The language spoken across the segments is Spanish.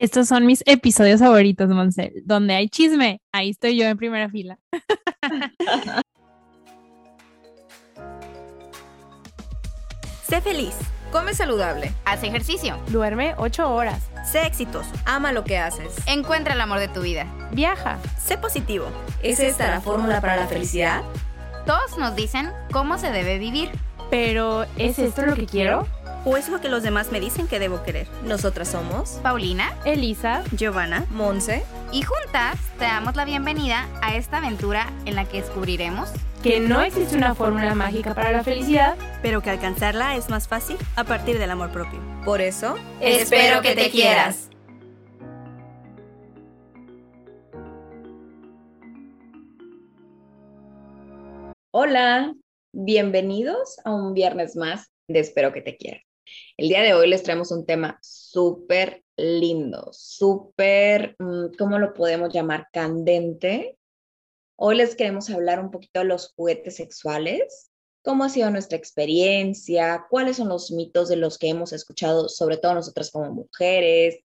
Estos son mis episodios favoritos, Monse. Donde hay chisme, ahí estoy yo en primera fila. sé feliz. Come saludable. Haz ejercicio. Duerme ocho horas. Sé exitoso. Ama lo que haces. Encuentra el amor de tu vida. Viaja. Sé positivo. ¿Es esta la fórmula para la felicidad? Todos nos dicen cómo se debe vivir. Pero, ¿es esto lo que quiero? ¿O es lo que los demás me dicen que debo querer? Nosotras somos Paulina, Elisa, Giovanna, Monse. Y juntas te damos la bienvenida a esta aventura en la que descubriremos que no existe una fórmula mágica para la felicidad, pero que alcanzarla es más fácil a partir del amor propio. Por eso, espero que te quieras. Hola, bienvenidos a un viernes más de Espero que te quieras. El día de hoy les traemos un tema súper lindo, súper, mm, ¿cómo lo podemos llamar? Candente. Hoy les queremos hablar un poquito de los juguetes sexuales, cómo ha sido nuestra experiencia, cuáles son los mitos de los que hemos escuchado, sobre todo nosotras como mujeres,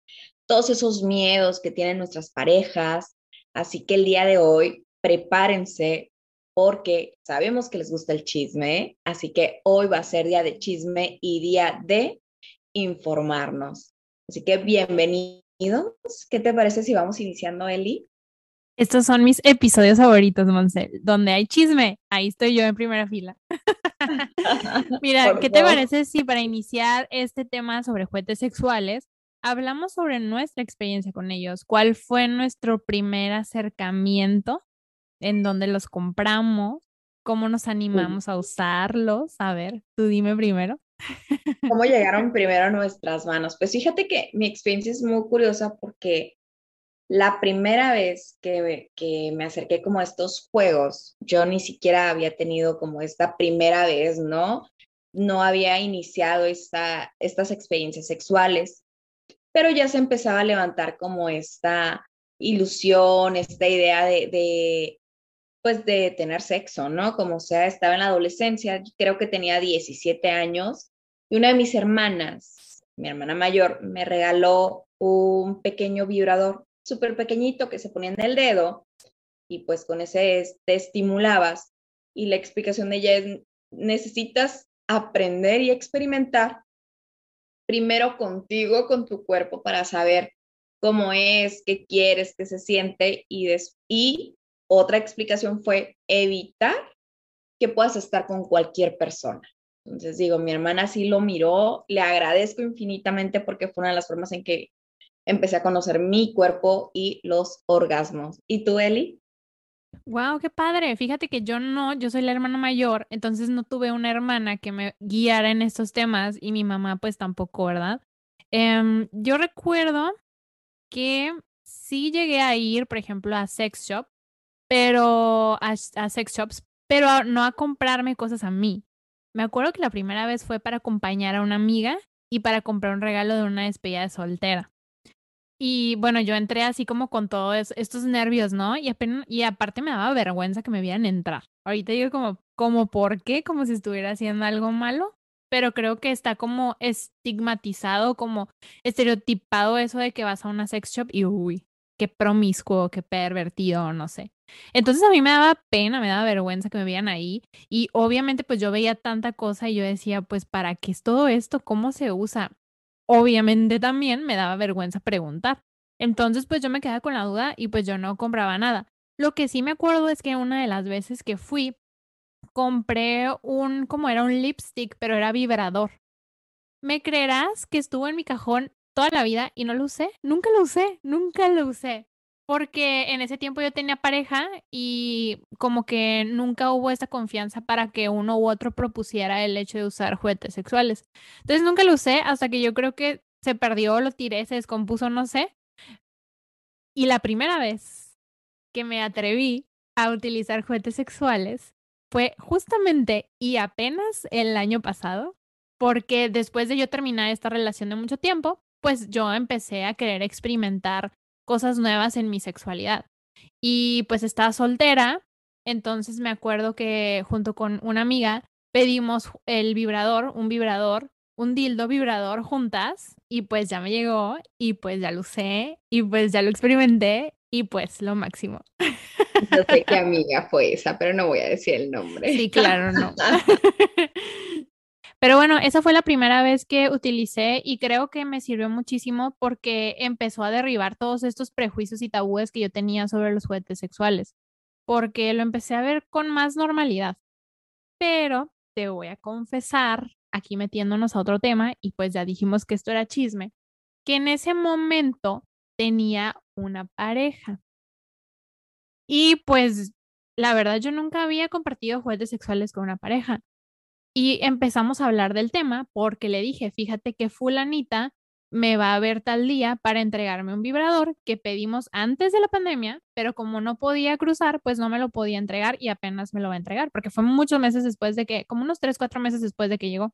todos esos miedos que tienen nuestras parejas. Así que el día de hoy, prepárense porque sabemos que les gusta el chisme, así que hoy va a ser día de chisme y día de informarnos. Así que bienvenidos. ¿Qué te parece si vamos iniciando, Eli? Estos son mis episodios favoritos, Monse. Donde hay chisme, ahí estoy yo en primera fila. Mira, ¿qué te parece si para iniciar este tema sobre juguetes sexuales, hablamos sobre nuestra experiencia con ellos? ¿Cuál fue nuestro primer acercamiento en dónde los compramos, cómo nos animamos a usarlos. A ver, tú dime primero. ¿Cómo llegaron primero a nuestras manos? Pues fíjate que mi experiencia es muy curiosa porque la primera vez que, que me acerqué como a estos juegos, yo ni siquiera había tenido como esta primera vez, ¿no? No había iniciado esta, estas experiencias sexuales, pero ya se empezaba a levantar como esta ilusión, esta idea de pues de tener sexo, ¿no? Como sea, estaba en la adolescencia, creo que tenía 17 años y una de mis hermanas, mi hermana mayor, me regaló un pequeño vibrador súper pequeñito que se ponía en el dedo y pues con ese te estimulabas y la explicación de ella es necesitas aprender y experimentar primero contigo, con tu cuerpo para saber cómo es, qué quieres, qué se siente y, y otra explicación fue evitar que puedas estar con cualquier persona. Entonces digo, mi hermana sí lo miró, le agradezco infinitamente porque fue una de las formas en que empecé a conocer mi cuerpo y los orgasmos. ¿Y tú, Eli? Wow, qué padre. Fíjate que yo no, yo soy la hermana mayor, entonces no tuve una hermana que me guiara en estos temas y mi mamá pues tampoco, ¿verdad? Em, yo recuerdo que sí llegué a ir, por ejemplo, a sex shop pero a, sex shops, pero no a comprarme cosas a mí. Me acuerdo que la primera vez fue para acompañar a una amiga y para comprar un regalo de una despedida de soltera. Y bueno, yo entré así como con todos estos nervios, ¿no? Y, y aparte me daba vergüenza que me vieran entrar. Ahorita digo como, como, ¿por qué? Como si estuviera haciendo algo malo. Pero creo que está como estigmatizado, como estereotipado eso de que vas a una sex shop y uy, qué promiscuo, qué pervertido, no sé. Entonces a mí me daba pena, me daba vergüenza que me vean ahí y obviamente pues yo veía tanta cosa y yo decía, pues ¿para qué es todo esto? ¿Cómo se usa? Obviamente también me daba vergüenza preguntar. Entonces pues yo me quedaba con la duda y pues yo no compraba nada. Lo que sí me acuerdo es que una de las veces que fui, compré un, como era un lipstick, pero era vibrador. ¿Me creerás que estuvo en mi cajón toda la vida y no lo usé? Nunca lo usé, nunca lo usé porque en ese tiempo yo tenía pareja y como que nunca hubo esa confianza para que uno u otro propusiera el hecho de usar juguetes sexuales. Entonces nunca lo usé hasta que yo creo que se perdió, lo tiré, se descompuso, no sé. Y la primera vez que me atreví a utilizar juguetes sexuales fue justamente y apenas el año pasado, porque después de yo terminar esta relación de mucho tiempo, pues yo empecé a querer experimentar cosas nuevas en mi sexualidad. Y pues estaba soltera, entonces me acuerdo que junto con una amiga pedimos el vibrador, un vibrador un dildo vibrador juntas y pues ya me llegó y pues ya lo usé y pues ya lo experimenté y pues lo máximo. No sé qué amiga fue esa, pero no voy a decir el nombre. Sí, claro, no. Pero bueno, esa fue la primera vez que utilicé y creo que me sirvió muchísimo porque empezó a derribar todos estos prejuicios y tabúes que yo tenía sobre los juguetes sexuales, porque lo empecé a ver con más normalidad. Pero te voy a confesar, aquí metiéndonos a otro tema, y pues ya dijimos que esto era chisme, que en ese momento tenía una pareja. Y pues la verdad yo nunca había compartido juguetes sexuales con una pareja. Y empezamos a hablar del tema porque le dije, fíjate que fulanita me va a ver tal día para entregarme un vibrador que pedimos antes de la pandemia, pero como no podía cruzar, pues no me lo podía entregar y apenas me lo va a entregar, porque fue muchos meses después de que, como unos tres, cuatro meses después de que llegó.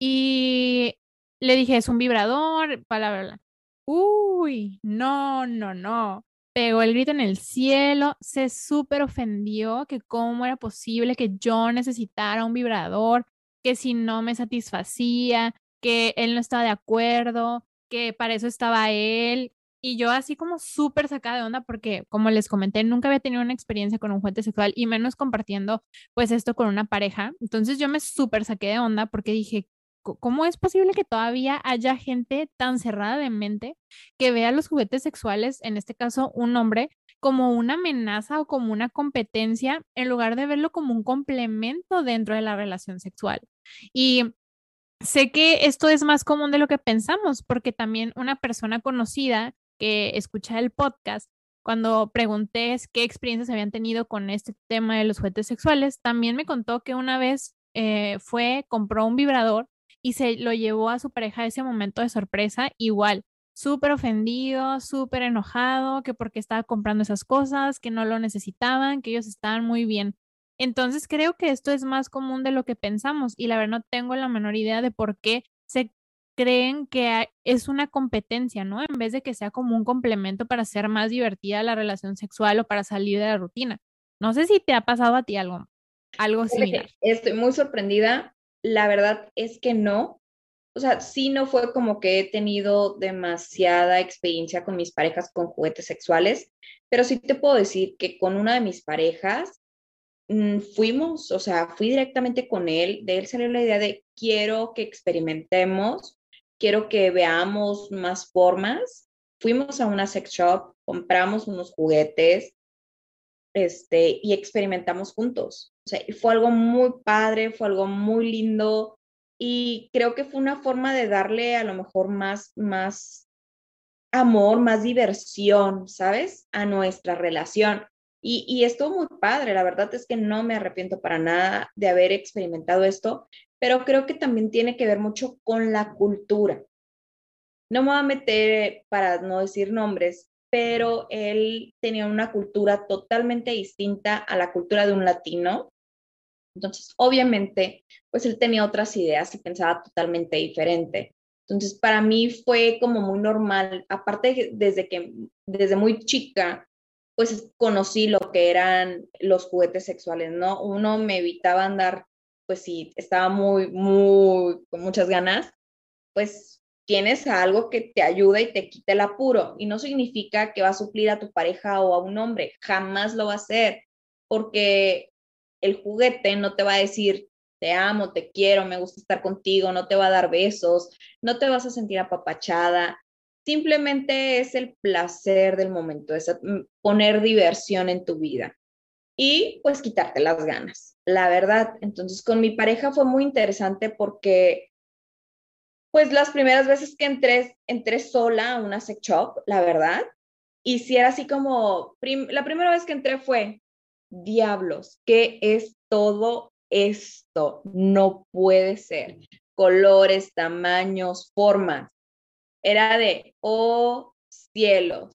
Y le dije, es un vibrador, palabra. Uy, no, no, no pegó el grito en el cielo, se súper ofendió que cómo era posible que yo necesitara un vibrador, que si no me satisfacía, que él no estaba de acuerdo, que para eso estaba él. Y yo así como súper sacada de onda porque, como les comenté, nunca había tenido una experiencia con un juguete sexual y menos compartiendo pues esto con una pareja. Entonces yo me súper saqué de onda porque dije, ¿cómo es posible que todavía haya gente tan cerrada de mente que vea los juguetes sexuales, en este caso un hombre, como una amenaza o como una competencia en lugar de verlo como un complemento dentro de la relación sexual? Y sé que esto es más común de lo que pensamos, porque también una persona conocida que escucha el podcast, cuando pregunté qué experiencias habían tenido con este tema de los juguetes sexuales, también me contó que una vez eh, fue, compró un vibrador y se lo llevó a su pareja ese momento de sorpresa, igual, súper ofendido, súper enojado, que porque estaba comprando esas cosas, que no lo necesitaban, que ellos estaban muy bien. Entonces creo que esto es más común de lo que pensamos y la verdad no tengo la menor idea de por qué se creen que es una competencia, ¿no? En vez de que sea como un complemento para hacer más divertida la relación sexual o para salir de la rutina. No sé si te ha pasado a ti algo, algo similar. Estoy muy sorprendida la verdad es que no. O sea, sí no fue como que he tenido demasiada experiencia con mis parejas con juguetes sexuales, pero sí te puedo decir que con una de mis parejas mm, fuimos, o sea, fui directamente con él, de él salió la idea de quiero que experimentemos, quiero que veamos más formas. Fuimos a una sex shop, compramos unos juguetes, este, y experimentamos juntos. O sea, fue algo muy padre, fue algo muy lindo y creo que fue una forma de darle a lo mejor más, más amor, más diversión, ¿sabes? A nuestra relación. Y, y estuvo muy padre, la verdad es que no me arrepiento para nada de haber experimentado esto, pero creo que también tiene que ver mucho con la cultura. No me voy a meter, para no decir nombres, pero él tenía una cultura totalmente distinta a la cultura de un latino. Entonces, obviamente, pues él tenía otras ideas y pensaba totalmente diferente. Entonces, para mí fue como muy normal, aparte desde que, desde muy chica, pues conocí lo que eran los juguetes sexuales, ¿no? Uno me evitaba andar, pues si estaba muy, muy, con muchas ganas, pues tienes algo que te ayuda y te quita el apuro. Y no significa que va a suplir a tu pareja o a un hombre, jamás lo va a hacer, porque el juguete no te va a decir, te amo, te quiero, me gusta estar contigo, no te va a dar besos, no te vas a sentir apapachada. Simplemente es el placer del momento, es mm, poner diversión en tu vida y pues quitarte las ganas, la verdad. Entonces con mi pareja fue muy interesante porque pues las primeras veces que entré, entré sola a una sex shop, la verdad, y si era así como, la primera vez que entré fue, diablos, ¿qué es todo esto? No puede ser. Colores, tamaños, formas. Era de, oh cielos.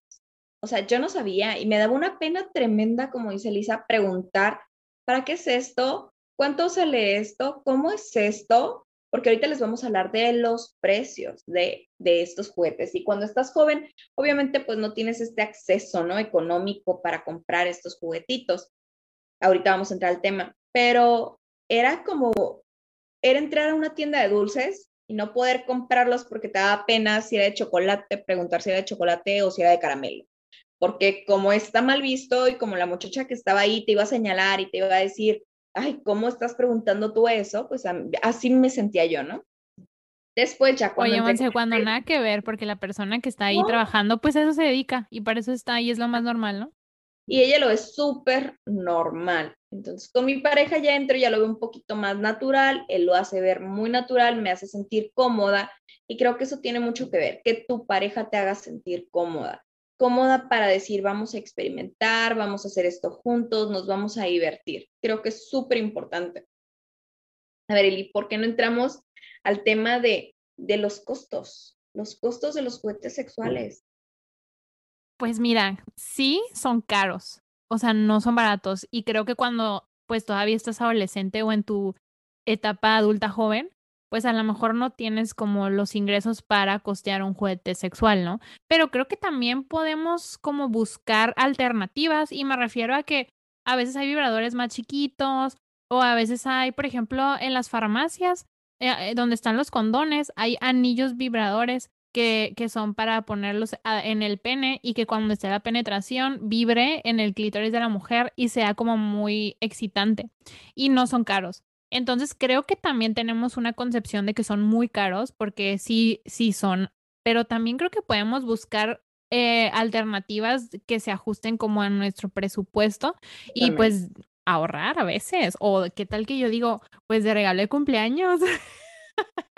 O sea, yo no sabía y me daba una pena tremenda, como dice Lisa, preguntar, ¿para qué es esto? ¿Cuánto sale esto? ¿Cómo es esto? porque ahorita les vamos a hablar de los precios de, estos juguetes. Y cuando estás joven, obviamente pues no tienes este acceso, ¿no? Económico para comprar estos juguetitos. Ahorita vamos a entrar al tema, pero era como, era entrar a una tienda de dulces y no poder comprarlos porque te daba pena si era de chocolate, preguntar si era de chocolate o si era de caramelo. Porque como está mal visto y como la muchacha que estaba ahí te iba a señalar y te iba a decir, ay, ¿cómo estás preguntando tú eso? Pues así me sentía yo, ¿no? Después ya cuando... Oye, cuando nada que ver, porque la persona que está ahí trabajando, pues eso se dedica y para eso está ahí, es lo más normal, ¿no? Y ella lo ve súper normal. Entonces, con mi pareja ya entro, ya lo veo un poquito más natural, él lo hace ver muy natural, me hace sentir cómoda y creo que eso tiene mucho que ver, que tu pareja te haga sentir cómoda. Cómoda para decir, vamos a experimentar, vamos a hacer esto juntos, nos vamos a divertir. Creo que es súper importante. A ver, Eli, ¿por qué no entramos al tema de, de los costos? Los costos de los juguetes sexuales. Pues mira, sí son caros, o sea, no son baratos. Y creo que cuando pues todavía estás adolescente o en tu etapa adulta joven, pues a lo mejor no tienes como los ingresos para costear un juguete sexual, ¿no? Pero creo que también podemos como buscar alternativas y me refiero a que a veces hay vibradores más chiquitos o a veces hay, por ejemplo, en las farmacias eh, eh, donde están los condones, hay anillos vibradores que, que son para ponerlos en el pene y que cuando esté la penetración vibre en el clítoris de la mujer y sea como muy excitante. Y no son caros. Entonces creo que también tenemos una concepción de que son muy caros porque sí, sí son, pero también creo que podemos buscar eh, alternativas que se ajusten como a nuestro presupuesto y pues ahorrar a veces. O qué tal que yo digo, pues de regalo de cumpleaños.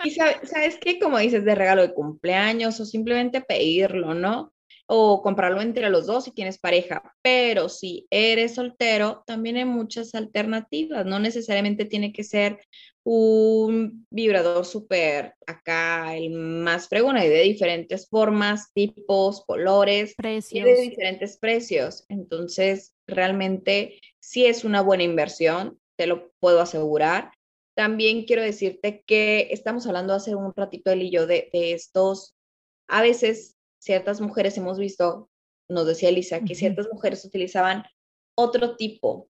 Y sabes qué, como dices, de regalo de cumpleaños o simplemente pedirlo, ¿no? O comprarlo entre los dos si tienes pareja. Pero si eres soltero, también hay muchas alternativas. No necesariamente tiene que ser un vibrador súper acá, el más fregón. Hay de diferentes formas, tipos, colores, precios. de diferentes precios. Entonces, realmente sí es una buena inversión, te lo puedo asegurar. También quiero decirte que estamos hablando hace un ratito él y yo de, estos, a veces ciertas mujeres hemos visto, nos decía Elisa, que ciertas mujeres utilizaban otro tipo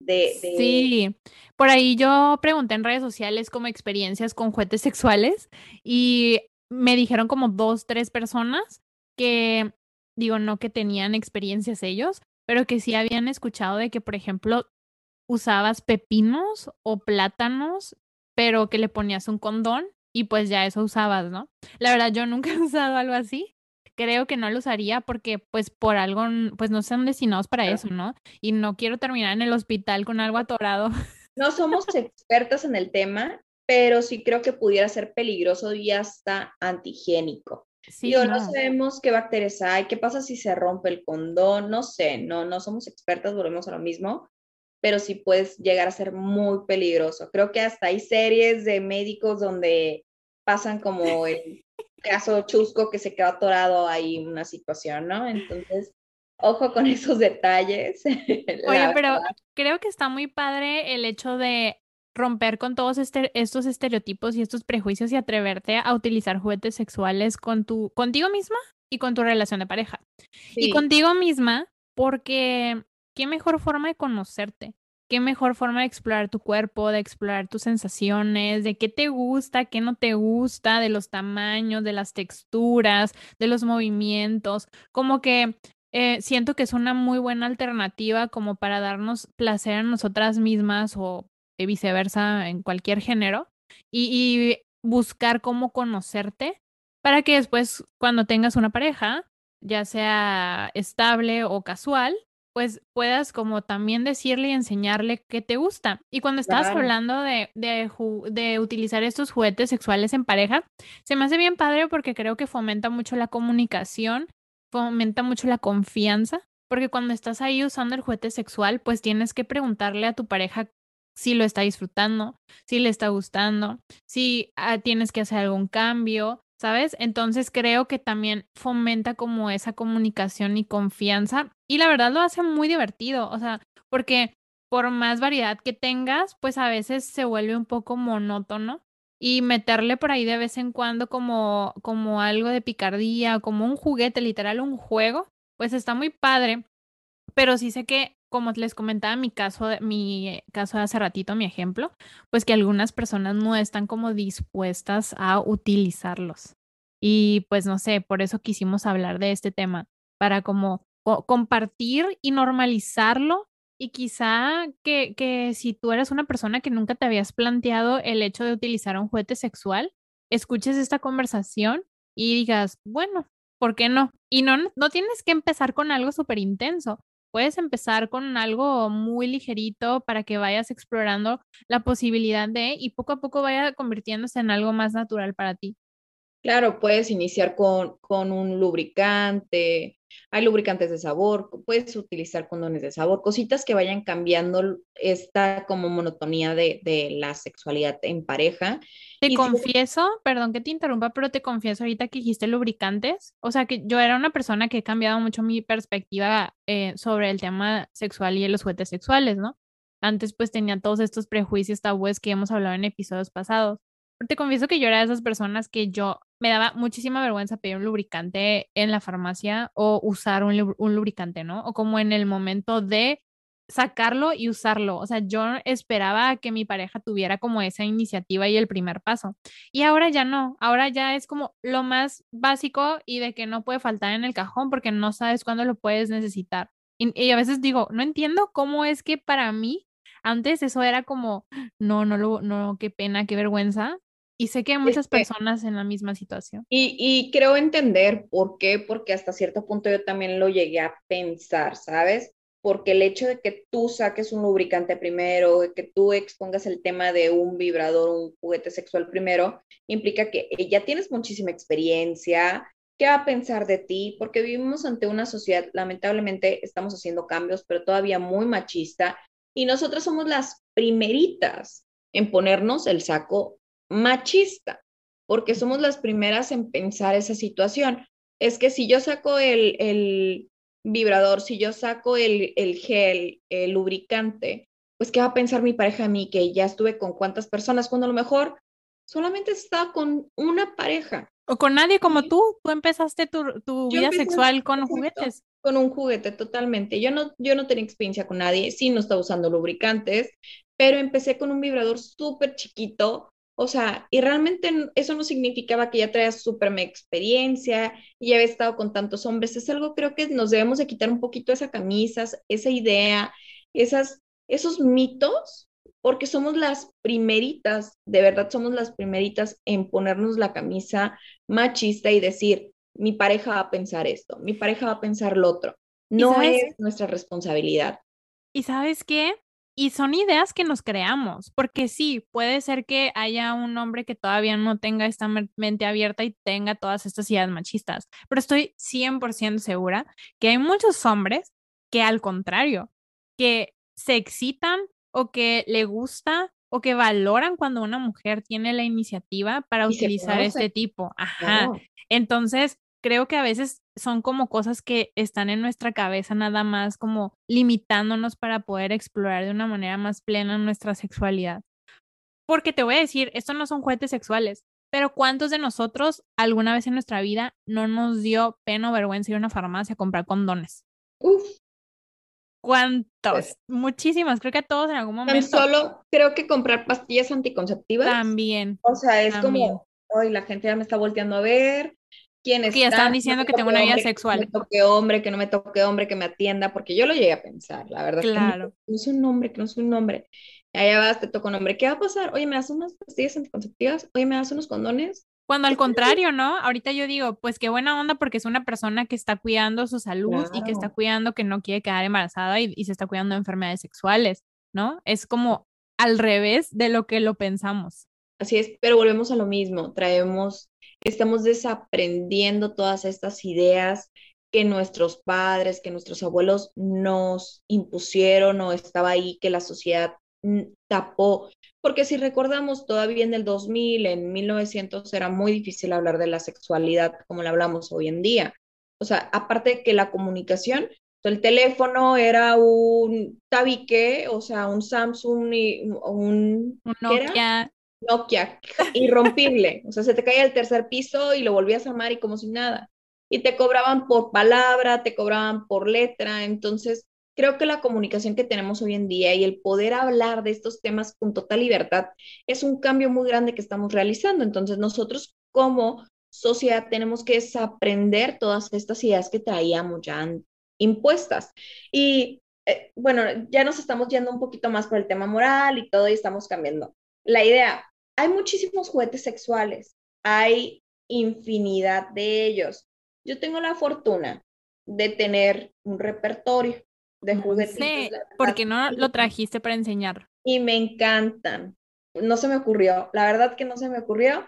de, de, Sí, por ahí yo pregunté en redes sociales como experiencias con juguetes sexuales y me dijeron como dos, tres personas que, digo, no que tenían experiencias ellos, pero que sí habían escuchado de que, por ejemplo, usabas pepinos o plátanos, pero que le ponías un condón y pues ya eso usabas, ¿no? La verdad, yo nunca he usado algo así. Creo que no lo usaría porque pues por algo, pues no son destinados para eso, ¿no? Y no quiero terminar en el hospital con algo atorado. No somos expertas en el tema, pero sí creo que pudiera ser peligroso y hasta antihigiénico. Sí, no. no. sabemos qué bacterias hay, qué pasa si se rompe el condón, no sé, no, no somos expertas, volvemos a lo mismo, pero sí puedes llegar a ser muy peligroso. Creo que hasta hay series de médicos donde pasan como el caso chusco que se quedó atorado ahí en una situación, ¿no? Entonces, ojo con esos detalles. Oye, pero creo que está muy padre el hecho de romper con todos este, estos estereotipos y estos prejuicios y atreverte a utilizar juguetes sexuales con tu, contigo misma y con tu relación de pareja. Y contigo misma, porque qué mejor forma de conocerte, qué mejor forma de explorar tu cuerpo, de explorar tus sensaciones, de qué te gusta, qué no te gusta, de los tamaños, de las texturas, de los movimientos, como que eh, siento que es una muy buena alternativa como para darnos placer a nosotras mismas o viceversa en cualquier género y, buscar cómo conocerte para que después cuando tengas una pareja, ya sea estable o casual, pues puedas como también decirle y enseñarle qué te gusta. Y cuando estás hablando de, de, de, utilizar estos juguetes sexuales en pareja, se me hace bien padre porque creo que fomenta mucho la comunicación, fomenta mucho la confianza, porque cuando estás ahí usando el juguete sexual, pues tienes que preguntarle a tu pareja si lo está disfrutando, si le está gustando, si ah, tienes que hacer algún cambio, ¿sabes? Entonces creo que también fomenta como esa comunicación y confianza y la verdad lo hace muy divertido, o sea, porque por más variedad que tengas, pues a veces se vuelve un poco monótono y meterle por ahí de vez en cuando como, como algo de picardía, como un juguete, literal un juego, pues está muy padre pero sí sé que, como les comentaba mi caso, mi caso de hace ratito, mi ejemplo, pues que algunas personas no están como dispuestas a utilizarlos. Y pues no sé, por eso quisimos hablar de este tema, para como compartir y normalizarlo y quizá que, que si tú eres una persona que nunca te habías planteado el hecho de utilizar un juguete sexual, escuches esta conversación y digas, bueno, ¿por qué no? Y no, no tienes que empezar con algo súper intenso. Puedes empezar con algo muy ligerito para que vayas explorando la posibilidad de y poco a poco vaya convirtiéndose en algo más natural para ti. Claro, puedes iniciar con, con un lubricante, hay lubricantes de sabor, puedes utilizar condones de sabor, cositas que vayan cambiando esta como monotonía de, de la sexualidad en pareja. Te confieso, perdón que te interrumpa, pero te confieso ahorita que dijiste lubricantes, o sea que yo era una persona que he cambiado mucho mi perspectiva eh, sobre el tema sexual y los juguetes sexuales, ¿no? Antes pues tenía todos estos prejuicios tabúes que hemos hablado en episodios pasados. Pero te confieso que yo era de esas personas que yo me daba muchísima vergüenza pedir un lubricante en la farmacia o usar un, lubricante, ¿no? O como en el momento de sacarlo y usarlo. O sea, yo esperaba que mi pareja tuviera como esa iniciativa y el primer paso. Y ahora ya no, ahora ya es como lo más básico y de que no puede faltar en el cajón porque no sabes cuándo lo puedes necesitar. Y, a veces digo, no entiendo cómo es que para mí antes eso era como, no, no, lo, no, qué pena, qué vergüenza. Y sé que hay muchas personas en la misma situación. Y, y, creo entender por qué, porque hasta cierto punto yo también lo llegué a pensar, ¿sabes? Porque el hecho de que tú saques un lubricante primero, de que tú expongas el tema de un vibrador, un juguete sexual primero, implica que ya tienes muchísima experiencia, ¿qué va a pensar de ti? Porque vivimos ante una sociedad, lamentablemente estamos haciendo cambios, pero todavía muy machista, y nosotras somos las primeritas en ponernos el saco machista, porque somos las primeras en pensar esa situación. Es que si yo saco el, el vibrador, si yo saco el, el gel, el lubricante, pues ¿qué va a pensar mi pareja a mí? Que ya estuve con cuántas personas, cuando a lo mejor solamente estaba con una pareja. O con nadie como tú, tú empezaste tu, tu vida sexual con juguetes. Con un juguete, totalmente. Yo no, yo no tenía experiencia con nadie, sí no estaba usando lubricantes, pero empecé con un vibrador súper chiquito o sea, y realmente eso no significaba que ya traías súper experiencia y ya había estado con tantos hombres. Es algo creo que nos debemos de quitar un poquito esa camisa, esa idea, esas, esos mitos, porque somos las primeritas, de verdad somos las primeritas en ponernos la camisa machista y decir, mi pareja va a pensar esto, mi pareja va a pensar lo otro. No es nuestra responsabilidad. ¿Y sabes qué? Y son ideas que nos creamos, porque sí, puede ser que haya un hombre que todavía no tenga esta mente abierta y tenga todas estas ideas machistas, pero estoy 100% segura que hay muchos hombres que al contrario, que se excitan o que le gusta o que valoran cuando una mujer tiene la iniciativa para utilizar este tipo. Ajá. Entonces, creo que a veces son como cosas que están en nuestra cabeza nada más como limitándonos para poder explorar de una manera más plena nuestra sexualidad. Porque te voy a decir, estos no son juguetes sexuales, pero ¿cuántos de nosotros alguna vez en nuestra vida no nos dio pena o vergüenza ir a una farmacia a comprar condones? Uf. ¿Cuántos? Pues Muchísimas, creo que todos en algún momento. solo creo que comprar pastillas anticonceptivas. También. O sea, es como, hoy la gente ya me está volteando a ver, quienes están diciendo que tengo una vida sexual. Que me toque hombre, que no me toque hombre, que me atienda, porque yo lo llegué a pensar, la verdad. Claro. Que no, es un hombre, que no es un hombre. Allá vas, te toca un hombre. ¿Qué va a pasar? Oye, ¿me das unas pastillas anticonceptivas? Oye, ¿me das unos condones? Cuando al contrario, ¿no? Ahorita yo digo, pues qué buena onda porque es una persona que está cuidando su salud y que está cuidando que no quiere quedar embarazada y, y se está cuidando de enfermedades sexuales, ¿no? Es como al revés de lo que lo pensamos. Así es, pero volvemos a lo mismo, traemos estamos desaprendiendo todas estas ideas que nuestros padres, que nuestros abuelos nos impusieron o estaba ahí que la sociedad tapó. Porque si recordamos, todavía en el 2000, en 1900, era muy difícil hablar de la sexualidad como la hablamos hoy en día. O sea, aparte de que la comunicación, el teléfono era un tabique, o sea, un Samsung y un, un Nokia. Nokia, irrompible. O sea, se te caía el tercer piso y lo volvías a amar y como si nada. Y te cobraban por palabra, te cobraban por letra. Entonces, creo que la comunicación que tenemos hoy en día y el poder hablar de estos temas con total libertad es un cambio muy grande que estamos realizando. Entonces nosotros como sociedad tenemos que desaprender todas estas ideas que traíamos ya impuestas. Y eh, bueno, ya nos estamos yendo un poquito más por el tema moral y todo y estamos cambiando. La idea, hay muchísimos juguetes sexuales, hay infinidad de ellos. Yo tengo la fortuna de tener un repertorio de juguetes. Sí, porque no lo trajiste para enseñar. Y me encantan. No se me ocurrió, la verdad que no se me ocurrió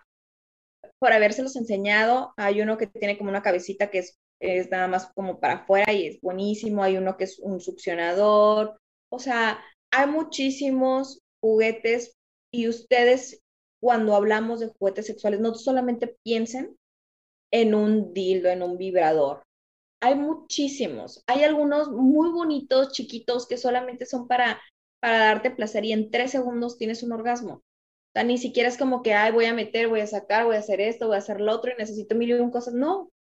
por habérselos enseñado. Hay uno que tiene como una cabecita que es, es nada más como para afuera y es buenísimo. Hay uno que es un succionador. O sea, hay muchísimos juguetes y ustedes cuando hablamos de juguetes sexuales no solamente piensen en un dildo, en un vibrador. Hay muchísimos. Hay algunos muy bonitos, chiquitos, que solamente son para, para darte placer y en tres segundos tienes un orgasmo. O ni siquiera es como que, ay, voy a meter, voy a sacar, voy a hacer esto, voy a hacer lo otro y necesito mil y un cosas. No,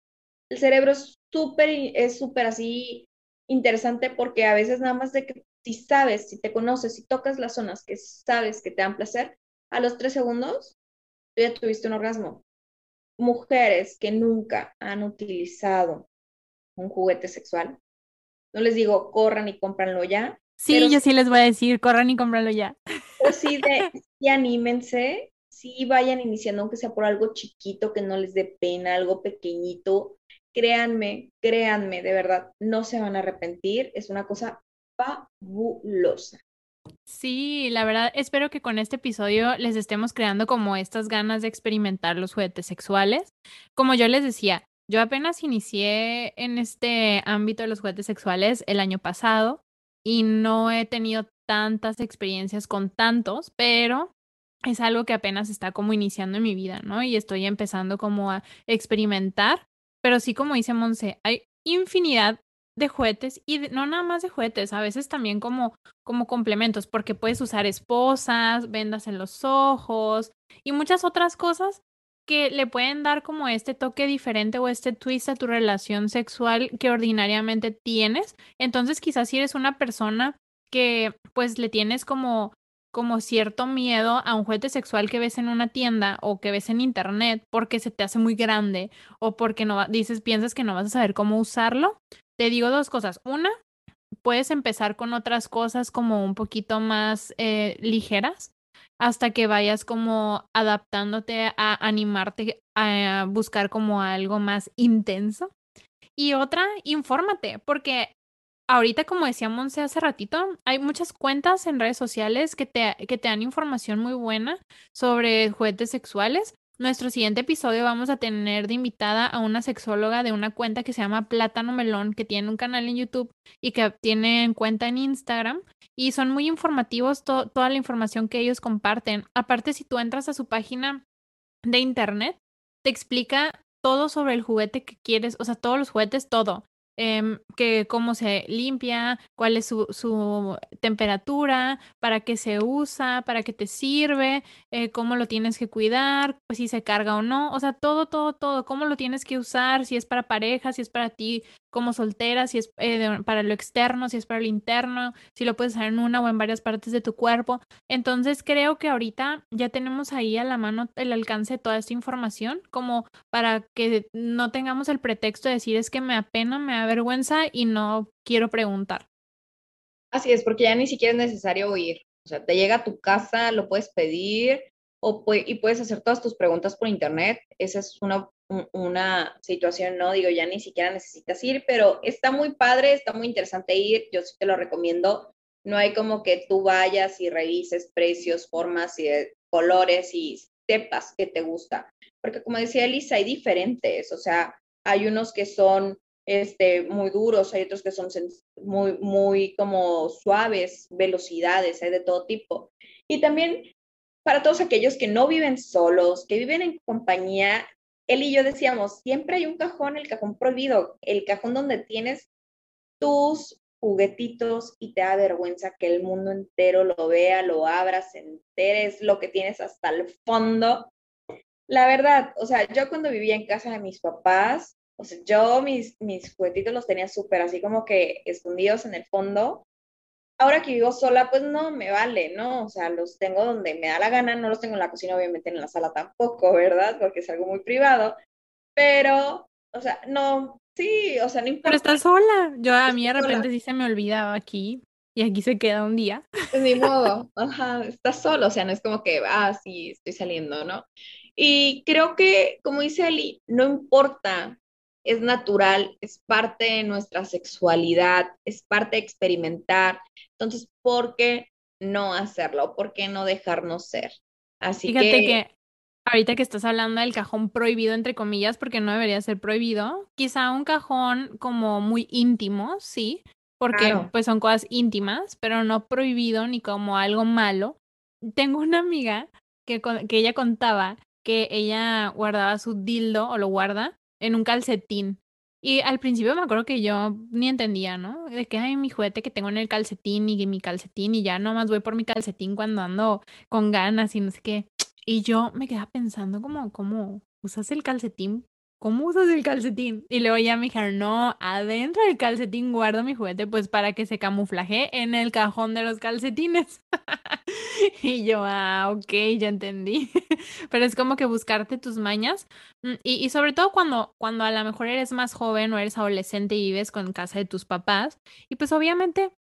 el cerebro es súper, es súper así interesante porque a veces nada más de que si sabes, si te conoces, si tocas las zonas que sabes que te dan placer, a los tres segundos tú ya tuviste un orgasmo. Mujeres que nunca han utilizado un juguete sexual, no les digo corran y cómpranlo ya. Sí, yo sí les voy a decir, corran y cómpranlo ya. Pues sí, de, sí anímense, sí vayan iniciando, aunque sea por algo chiquito, que no les dé pena, algo pequeñito. Créanme, créanme, de verdad, no se van a arrepentir. Es una cosa fabulosa. Sí, la verdad, espero que con este episodio les estemos creando como estas ganas de experimentar los juguetes sexuales. Como yo les decía, yo apenas inicié en este ámbito de los juguetes sexuales el año pasado y no he tenido tantas experiencias con tantos, pero es algo que apenas está como iniciando en mi vida, ¿no? Y estoy empezando como a experimentar, pero sí como dice Monse, hay infinidad de juguetes y no nada más de juguetes, a veces también como, como complementos, porque puedes usar esposas, vendas en los ojos y muchas otras cosas que le pueden dar como este toque diferente o este twist a tu relación sexual que ordinariamente tienes. Entonces quizás si eres una persona que pues le tienes como como cierto miedo a un juguete sexual que ves en una tienda o que ves en internet porque se te hace muy grande o porque no dices piensas que no vas a saber cómo usarlo, te digo dos cosas. Una, puedes empezar con otras cosas como un poquito más eh, ligeras hasta que vayas como adaptándote a animarte a buscar como algo más intenso. Y otra, infórmate, porque ahorita, como decíamos hace ratito, hay muchas cuentas en redes sociales que te, que te dan información muy buena sobre juguetes sexuales nuestro siguiente episodio vamos a tener de invitada a una sexóloga de una cuenta que se llama Plátano Melón, que tiene un canal en YouTube y que tiene cuenta en Instagram. Y son muy informativos toda la información que ellos comparten. Aparte, si tú entras a su página de internet, te explica todo sobre el juguete que quieres, o sea, todos los juguetes, todo. Em, que cómo se limpia, cuál es su, temperatura, para qué se usa, para qué te sirve, eh, cómo lo tienes que cuidar, pues si se carga o no, o sea, todo, todo, todo, cómo lo tienes que usar, si es para pareja, si es para ti como soltera, si es eh, para lo externo, si es para lo interno, si lo puedes hacer en una o en varias partes de tu cuerpo. Entonces creo que ahorita ya tenemos ahí a la mano el alcance de toda esta información, como para que no tengamos el pretexto de decir es que me apena, me da vergüenza y no quiero preguntar. Así es, porque ya ni siquiera es necesario oír. O sea, te llega a tu casa, lo puedes pedir o y puedes hacer todas tus preguntas por internet. Esa es una una situación, no digo, ya ni siquiera necesitas ir, pero está muy padre, está muy interesante ir, yo sí te lo recomiendo. No hay como que tú vayas y revises precios, formas y eh, colores y sepas que te gusta. Porque como decía Elisa, hay diferentes, o sea, hay unos que son este, muy duros, hay otros que son muy, muy como suaves, velocidades, hay de todo tipo. Y también para todos aquellos que no viven solos, que viven en compañía, él y yo decíamos, siempre hay un cajón, el cajón prohibido, el cajón donde tienes tus juguetitos y te da vergüenza que el mundo entero lo vea, lo abras, enteres lo que tienes hasta el fondo. La verdad, o sea, yo cuando vivía en casa de mis papás, O sea, yo mis, mis juguetitos los tenía súper así como que escondidos en el fondo. Ahora que vivo sola, pues no me vale, ¿no? O sea, los tengo donde me da la gana, no los tengo en la cocina, obviamente en la sala tampoco, ¿verdad? Porque es algo muy privado. Pero, o sea, no, sí, o sea, no importa. Pero estás sola. Yo a mí de repente sí se me olvidaba aquí y aquí se queda un día. Pues ni modo, ajá, estás solo, o sea, no es como que, ah, sí, estoy saliendo, ¿no? Y creo que, como dice Eli, no importa, es natural, es parte de nuestra sexualidad, es parte de experimentar. Entonces, ¿por qué no hacerlo? ¿Por qué no dejarnos ser? Así Fíjate que, que ahorita que estás hablando del cajón prohibido, entre comillas, porque no debería ser prohibido, quizá un cajón como muy íntimo, sí, porque Claro. pues son cosas íntimas, pero no prohibido ni como algo malo. Tengo una amiga que, que ella contaba que ella guardaba su dildo o lo guarda en un calcetín. Y al principio me acuerdo que yo ni entendía, ¿no? De que hay mi juguete que tengo en el calcetín y mi calcetín y ya nomás voy por mi calcetín cuando ando con ganas y no sé qué. Y yo me quedaba pensando como, ¿cómo usas el calcetín? ¿Cómo usas el calcetín? Y luego ya me dijeron, no, adentro del calcetín guardo mi juguete pues para que se camuflaje en el cajón de los calcetines. Y yo, ah, ok, ya entendí. Pero es como que buscarte tus mañas. mm, Y, y sobre todo cuando, cuando a lo mejor eres más joven o eres adolescente y vives con casa de tus papás. Y pues obviamente,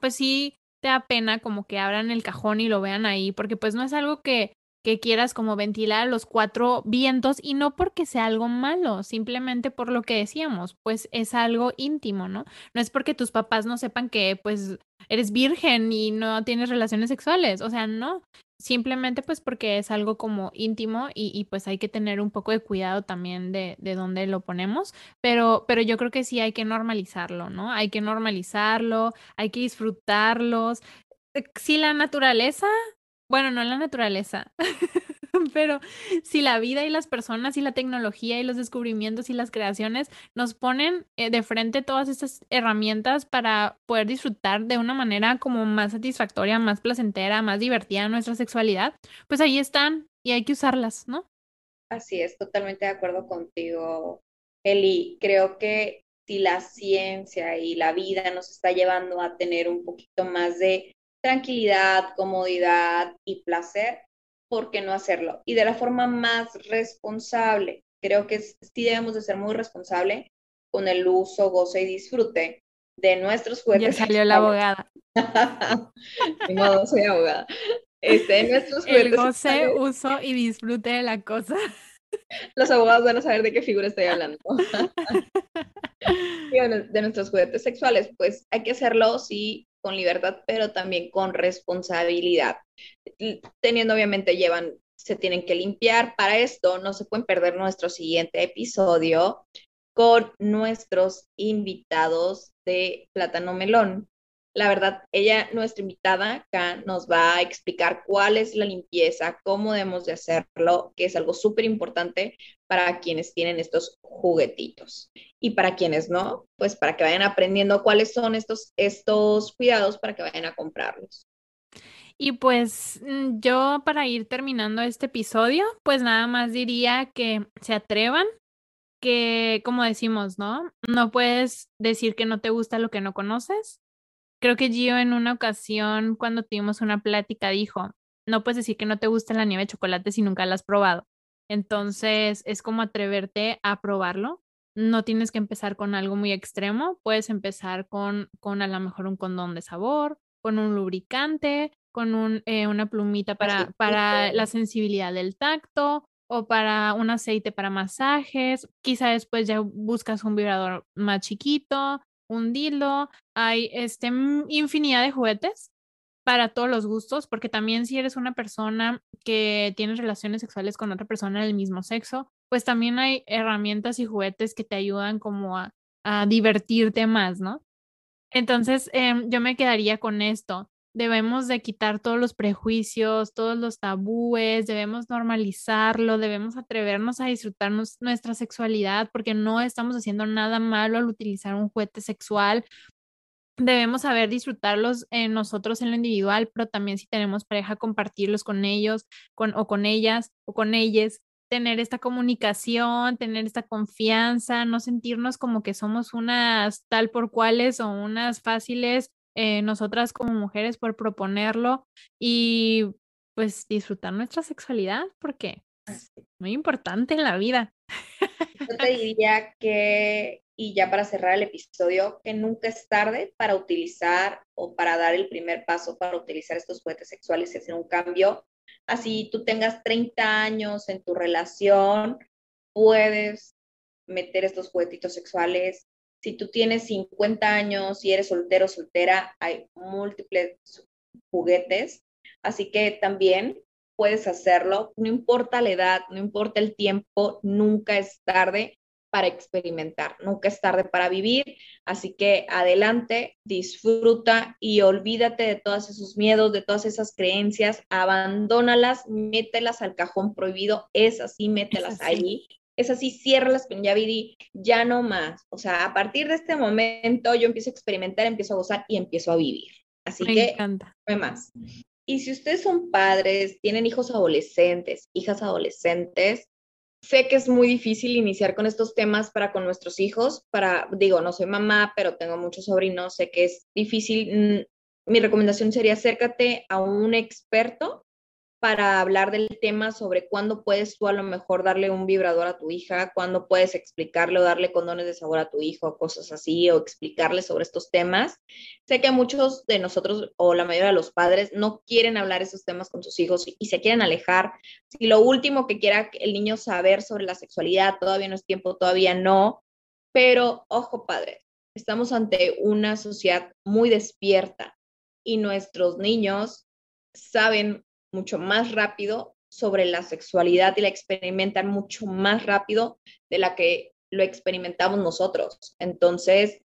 pues sí te da pena como que abran el cajón y lo vean ahí, porque pues no es algo que, que quieras como ventilar a los cuatro vientos y no porque sea algo malo, simplemente por lo que decíamos, pues es algo íntimo, ¿no? No es porque tus papás no sepan que pues eres virgen y no tienes relaciones sexuales, o sea, no, simplemente pues porque es algo como íntimo y, pues hay que tener un poco de cuidado también de, de dónde lo ponemos, pero, pero yo creo que sí hay que normalizarlo, ¿no? Hay que normalizarlo, hay que disfrutarlos. Si la naturaleza, bueno, no la naturaleza, pero si la vida y las personas y la tecnología y los descubrimientos y las creaciones nos ponen eh, de frente todas estas herramientas para poder disfrutar de una manera como más satisfactoria, más placentera, más divertida nuestra sexualidad, pues ahí están y hay que usarlas, ¿no? Así es, totalmente de acuerdo contigo, Eli. Creo que si la ciencia y la vida nos está llevando a tener un poquito más de tranquilidad, comodidad y placer, ¿por qué no hacerlo? Y de la forma más responsable. Creo que sí debemos de ser muy responsables con el uso, goce y disfrute de nuestros Ya juguetes. salió la abogada. Modo, soy abogada. Este, nuestros El juguetes goce, sexuales. uso y disfrute de la cosa. Los abogados van a saber de qué figura estoy hablando. De nuestros juguetes sexuales, pues hay que hacerlo, sí, con libertad, pero también con responsabilidad. Teniendo, obviamente, llevan, se tienen que limpiar. Para esto, no se pueden perder nuestro siguiente episodio con nuestros invitados de Plátano Melón. La verdad, ella, nuestra invitada acá, nos va a explicar cuál es la limpieza, cómo debemos de hacerlo, que es algo súper importante para quienes tienen estos juguetitos. Y para quienes no, pues para que vayan aprendiendo cuáles son estos, estos cuidados para que vayan a comprarlos. Y pues mm, yo para ir terminando este episodio, pues nada más diría que se atrevan, que como decimos, ¿no? No puedes decir que no te gusta lo que no conoces. Creo que Gio en una ocasión, cuando tuvimos una plática, dijo, no puedes decir que no te gusta la nieve de chocolate si nunca la has probado. Entonces es como atreverte a probarlo. No tienes que empezar con algo muy extremo, puedes empezar con, con a lo mejor un condón de sabor, con un lubricante, con un, eh, una plumita para, para la sensibilidad del tacto o para un aceite para masajes. Quizá después ya buscas un vibrador más chiquito, un. Hay este, infinidad de juguetes para todos los gustos, porque también si eres una persona que tiene relaciones sexuales con otra persona del mismo sexo, pues también hay herramientas y juguetes que te ayudan como a, a divertirte más, ¿no? Entonces, em, yo me quedaría con esto. Debemos de quitar todos los prejuicios, todos los tabúes, debemos normalizarlo, debemos atrevernos a disfrutarnos nuestra sexualidad porque no estamos haciendo nada malo al utilizar un juguete sexual. Debemos saber disfrutarlos en nosotros en lo individual, pero también si tenemos pareja, compartirlos con ellos con, o con ellas o con ellas. tener esta comunicación, tener esta confianza, no sentirnos como que somos unas tal por cuales o unas fáciles eh, nosotras como mujeres por proponerlo y pues disfrutar nuestra sexualidad porque es muy importante en la vida. Yo te diría que, y ya para cerrar el episodio, que nunca es tarde para utilizar o para dar el primer paso para utilizar estos juguetes sexuales y hacer un cambio así tú tengas 30 años en tu relación, puedes meter estos juguetitos sexuales. Si tú tienes 50 años y eres soltero o soltera, hay múltiples juguetes, así que también puedes hacerlo. No importa la edad, no importa el tiempo, nunca es tarde para experimentar, nunca es tarde para vivir, así que adelante, disfruta y olvídate de todos esos miedos, de todas esas creencias, abandónalas, mételas al cajón prohibido, es así, mételas ahí, es así, ciérralas con llave y ya no más, o sea, a partir de este momento yo empiezo a experimentar, empiezo a gozar y empiezo a vivir, así que no hay más. Y si ustedes son padres, tienen hijos adolescentes, hijas adolescentes, sé que es muy difícil iniciar con estos temas para con nuestros hijos, para, digo, no soy mamá, pero tengo muchos sobrinos, sé que es difícil. Mm, mi recomendación sería acércate a un experto para hablar del tema sobre cuándo puedes tú a lo mejor darle un vibrador a tu hija, cuándo puedes explicarle o darle condones de sabor a tu hijo, cosas así, o explicarle sobre estos temas. Sé que muchos de nosotros o la mayoría de los padres no quieren hablar esos temas con sus hijos y se quieren alejar. Si lo último que quiera el niño saber sobre la sexualidad, todavía no es tiempo, todavía no, pero ojo padre, estamos ante una sociedad muy despierta y nuestros niños saben mucho más rápido sobre la sexualidad y la experimentan mucho más rápido de la que lo experimentamos nosotros. Entonces,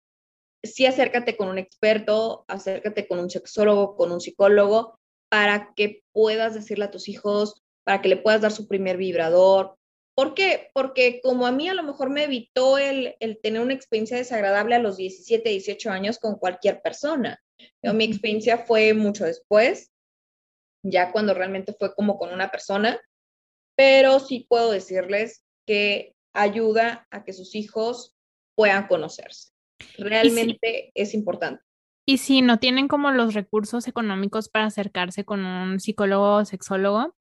sí acércate con un experto, acércate con un sexólogo, con un psicólogo, para que puedas decirle a tus hijos, para que le puedas dar su primer vibrador. ¿Por qué? Porque como a mí a lo mejor me evitó el, el tener una experiencia desagradable a los 17, 18 años con cualquier persona. Pero mi experiencia fue mucho después, ya cuando realmente fue como con una persona, pero sí puedo decirles que ayuda a que sus hijos puedan conocerse. Realmente es importante. Y si no tienen como los recursos económicos para acercarse con un psicólogo o sexólogo,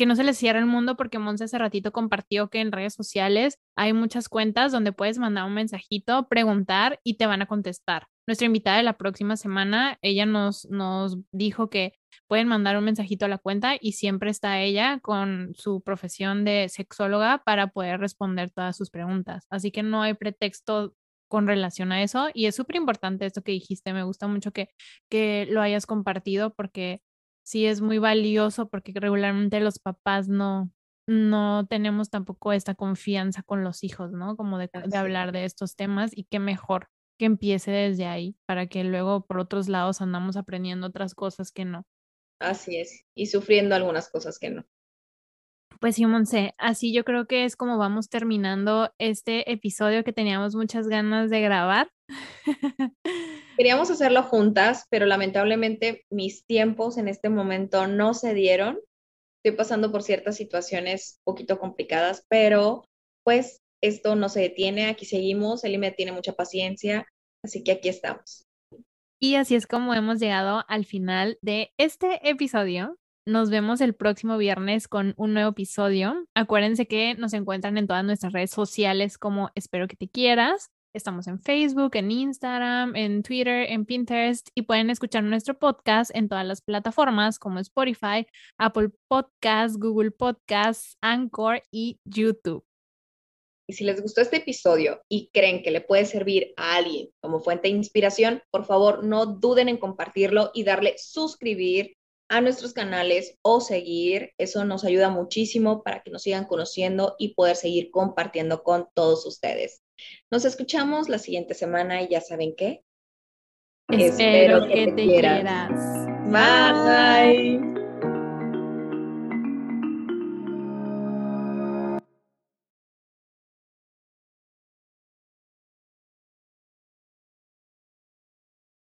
que no se les cierre el mundo porque Monse hace ratito compartió que en redes sociales hay muchas cuentas donde puedes mandar un mensajito, preguntar y te van a contestar. Nuestra invitada de la próxima semana, ella nos, nos dijo que pueden mandar un mensajito a la cuenta y siempre está ella con su profesión de sexóloga para poder responder todas sus preguntas. Así que no hay pretexto con relación a eso y es súper importante esto que dijiste. Me gusta mucho que, que lo hayas compartido porque sí es muy valioso porque regularmente los papás no, no tenemos tampoco esta confianza con los hijos, ¿no? Como de, de hablar de estos temas y qué mejor que empiece desde ahí para que luego por otros lados andamos aprendiendo otras cosas que no. Así es, y sufriendo algunas cosas que no. Pues sí, Monse, así yo creo que es como vamos terminando este episodio que teníamos muchas ganas de grabar. Queríamos hacerlo juntas, pero lamentablemente mis tiempos en este momento no se dieron. Estoy pasando por ciertas situaciones un poquito complicadas, pero pues esto no se detiene, aquí seguimos, Eli me tiene mucha paciencia, así que aquí estamos. Y así es como hemos llegado al final de este episodio. Nos vemos el próximo viernes con un nuevo episodio. Acuérdense que nos encuentran en todas nuestras redes sociales como Espero que te quieras. Estamos en Facebook, en Instagram, en Twitter, en Pinterest y pueden escuchar nuestro podcast en todas las plataformas como Spotify, Apple Podcasts, Google Podcasts, Anchor y YouTube. Y si les gustó este episodio y creen que le puede servir a alguien como fuente de inspiración, por favor no duden en compartirlo y darle suscribir a nuestros canales o seguir. Eso nos ayuda muchísimo para que nos sigan conociendo y poder seguir compartiendo con todos ustedes. Nos escuchamos la siguiente semana y ya saben qué. Espero, que, te, quieras. Bye.